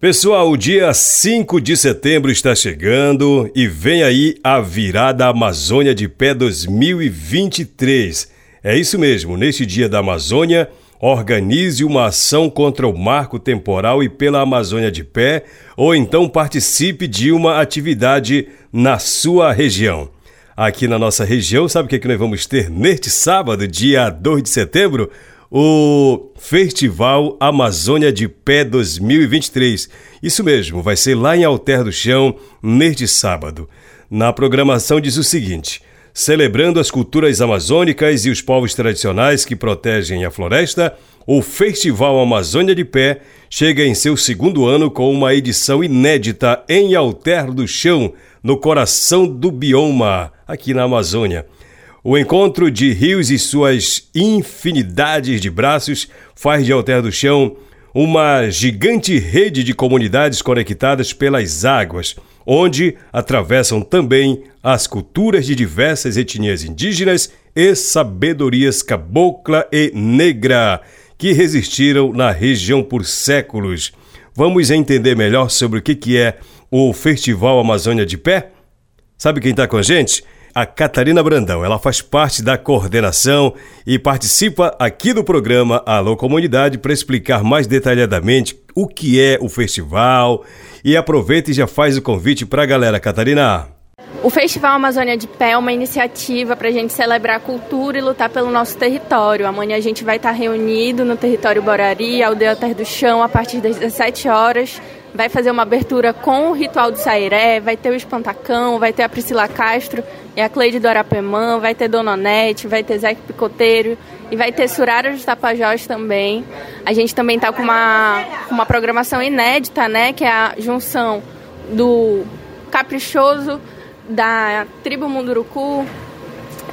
Pessoal, o dia 5 de setembro está chegando e vem aí a virada Amazônia de Pé 2023. É isso mesmo, neste dia da Amazônia, organize uma ação contra o marco temporal e pela Amazônia de Pé, ou então participe de uma atividade na sua região. Aqui na nossa região, sabe o que, é que nós vamos ter neste sábado, dia 2 de setembro? O Festival Amazônia de Pé 2023. Isso mesmo, vai ser lá em Alter do Chão neste sábado. Na programação diz o seguinte: celebrando as culturas amazônicas e os povos tradicionais que protegem a floresta, o Festival Amazônia de Pé chega em seu segundo ano com uma edição inédita em Alter do Chão, no coração do bioma, aqui na Amazônia. O encontro de rios e suas infinidades de braços faz de Alter do Chão uma gigante rede de comunidades conectadas pelas águas, onde atravessam também as culturas de diversas etnias indígenas e sabedorias cabocla e negra que resistiram na região por séculos. Vamos entender melhor sobre o que é o Festival Amazônia de Pé? Sabe quem está com a gente? A Catarina Brandão. Ela faz parte da coordenação e participa aqui do programa Alô Comunidade para explicar mais detalhadamente o que é o festival. E aproveita e já faz o convite para a galera, Catarina. O Festival Amazônia de Pé é uma iniciativa para a gente celebrar a cultura e lutar pelo nosso território. Amanhã a gente vai estar reunido no território Borari, aldeia Terra do Chão, a partir das 17 horas vai fazer uma abertura com o ritual do Sairé, vai ter o Espantacão, vai ter a Priscila Castro e a Cleide do Arapemã, vai ter Dona Onete, vai ter Zé Picoteiro e vai ter Surara dos Tapajós também. A gente também está com uma, uma programação inédita, né, que é a junção do Caprichoso, da Tribo Munduruku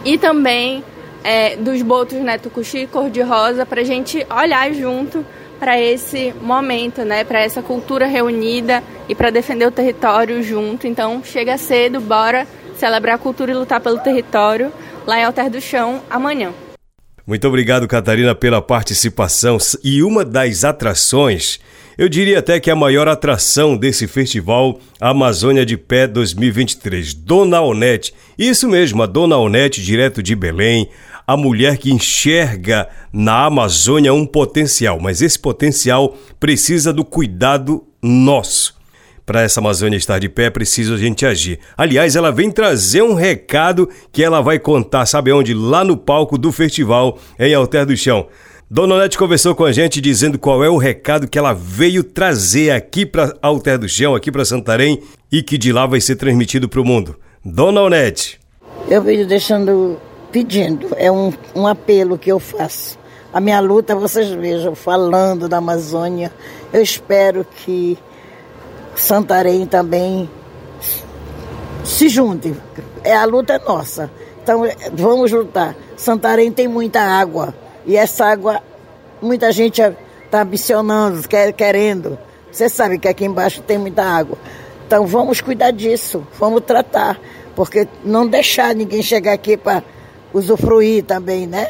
e também é, dos botos Neto Cuxi cor-de-rosa para a gente olhar junto para esse momento, né, para essa cultura reunida e para defender o território junto. Então, chega cedo, bora celebrar a cultura e lutar pelo território lá em Alter do Chão amanhã. Muito obrigado, Catarina, pela participação. E uma das atrações, eu diria até que a maior atração desse festival Amazônia de Pé 2023, Dona Onete. Isso mesmo, a Dona Onete, direto de Belém, a mulher que enxerga na Amazônia um potencial, mas esse potencial precisa do cuidado nosso. Para essa Amazônia estar de pé, é preciso a gente agir. Aliás, ela vem trazer um recado que ela vai contar, sabe onde? Lá no palco do festival em Alter do Chão. Dona Onete conversou com a gente dizendo qual é o recado que ela veio trazer aqui para Alter do Chão, aqui para Santarém, e que de lá vai ser transmitido para o mundo. Dona Onete. Eu venho deixando pedindo, é um, um apelo que eu faço. A minha luta, vocês vejam, falando da Amazônia, eu espero que Santarém também se junte. É, a luta é nossa. Então vamos lutar. Santarém tem muita água. E essa água, muita gente está ambicionando, quer, querendo. Você sabe que aqui embaixo tem muita água. Então vamos cuidar disso, vamos tratar. Porque não deixar ninguém chegar aqui para usufruir também, né?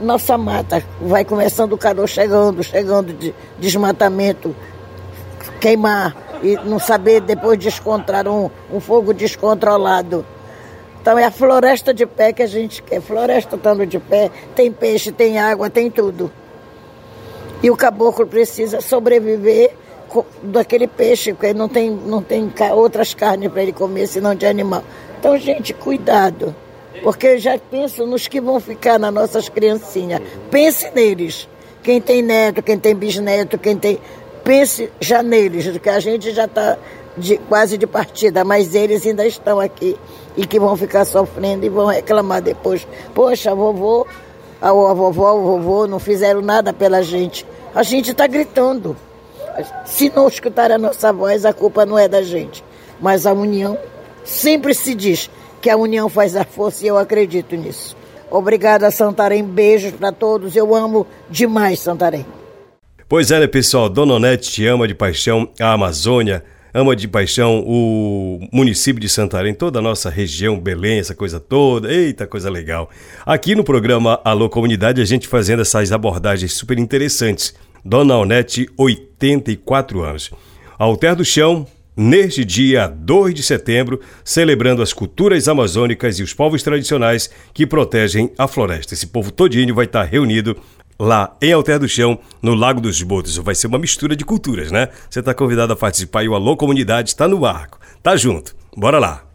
Nossa mata vai começando o calor chegando, chegando de desmatamento, queimar e não saber depois descontar um, um fogo descontrolado. Então é a floresta de pé que a gente quer. Floresta estando de pé, tem peixe, tem água, tem tudo. E o caboclo precisa sobreviver daquele peixe, porque não tem, não tem outras carnes para ele comer, senão de animal. Então, gente, cuidado. Porque eu já penso nos que vão ficar nas nossas criancinhas. Pense neles. Quem tem neto, quem tem bisneto, quem tem. Pense já neles, porque a gente já está quase de partida, mas eles ainda estão aqui e que vão ficar sofrendo e vão reclamar depois. Poxa, vovô, a, a vovó, o vovô não fizeram nada pela gente. A gente está gritando. Se não escutar a nossa voz, a culpa não é da gente. Mas a união sempre se diz que a união faz a força e eu acredito nisso. Obrigada, Santarém. Beijos para todos. Eu amo demais Santarém. Pois é, né, pessoal? Dona Onete te ama de paixão a Amazônia, ama de paixão o município de Santarém, toda a nossa região, Belém, essa coisa toda. Eita, coisa legal. Aqui no programa Alô Comunidade, a gente fazendo essas abordagens super interessantes. Dona Onete, 84 anos. Alter do Chão, neste dia 2 de setembro, celebrando as culturas amazônicas e os povos tradicionais que protegem a floresta. Esse povo todinho vai estar reunido lá em Alter do Chão, no Lago dos Botos. Vai ser uma mistura de culturas, né? Você está convidado a participar e o Alô Comunidade está no arco. Tá junto. Bora lá.